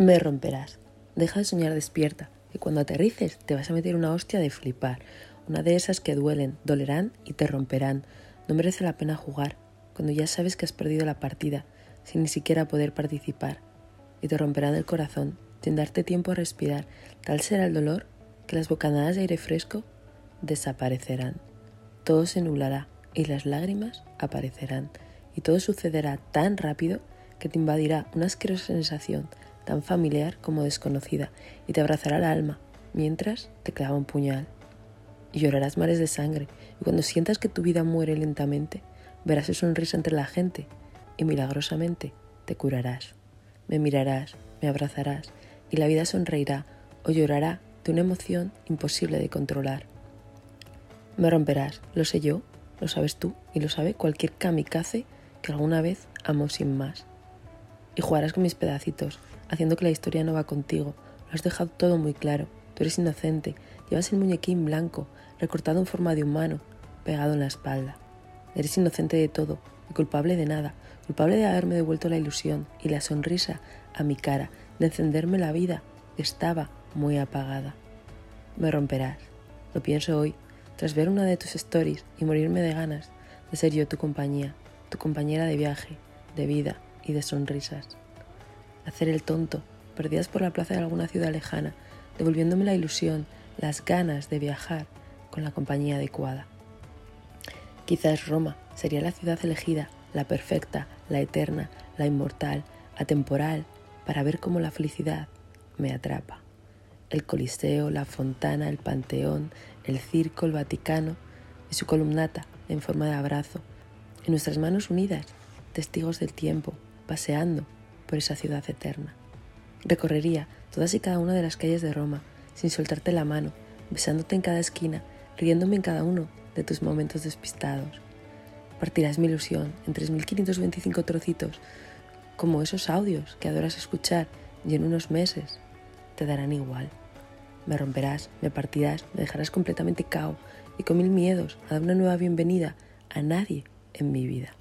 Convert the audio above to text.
Me romperás. Deja de soñar despierta, que cuando aterrices te vas a meter una hostia de flipar, una de esas que duelen, dolerán y te romperán. No merece la pena jugar, cuando ya sabes que has perdido la partida, sin ni siquiera poder participar, y te romperán el corazón, sin darte tiempo a respirar. Tal será el dolor que las bocanadas de aire fresco desaparecerán. Todo se nublará y las lágrimas aparecerán, y todo sucederá tan rápido que te invadirá una asquerosa sensación tan familiar como desconocida, y te abrazará el alma, mientras te clava un puñal. Y llorarás mares de sangre, y cuando sientas que tu vida muere lentamente, verás su sonrisa entre la gente, y milagrosamente te curarás. Me mirarás, me abrazarás, y la vida sonreirá o llorará de una emoción imposible de controlar. Me romperás, lo sé yo, lo sabes tú, y lo sabe cualquier kamikaze que alguna vez amó sin más. Y jugarás con mis pedacitos, haciendo que la historia no va contigo. Lo has dejado todo muy claro. Tú eres inocente, llevas el muñequín blanco, recortado en forma de humano, pegado en la espalda. Eres inocente de todo y culpable de nada, culpable de haberme devuelto la ilusión y la sonrisa a mi cara, de encenderme la vida que estaba muy apagada. Me romperás, lo pienso hoy, tras ver una de tus stories y morirme de ganas de ser yo tu compañía, tu compañera de viaje, de vida de sonrisas hacer el tonto, perdidas por la plaza de alguna ciudad lejana, devolviéndome la ilusión, las ganas de viajar con la compañía adecuada. Quizás Roma sería la ciudad elegida, la perfecta, la eterna, la inmortal, atemporal, para ver cómo la felicidad me atrapa. El Coliseo, la Fontana, el Panteón, el Circo, el Vaticano y su columnata en forma de abrazo, en nuestras manos unidas, testigos del tiempo, paseando por esa ciudad eterna. Recorrería todas y cada una de las calles de Roma, sin soltarte la mano, besándote en cada esquina, riéndome en cada uno de tus momentos despistados. Partirás mi ilusión en 3.525 trocitos, como esos audios que adoras escuchar y en unos meses te darán igual. Me romperás, me partirás, me dejarás completamente cao y con mil miedos a dar una nueva bienvenida a nadie en mi vida.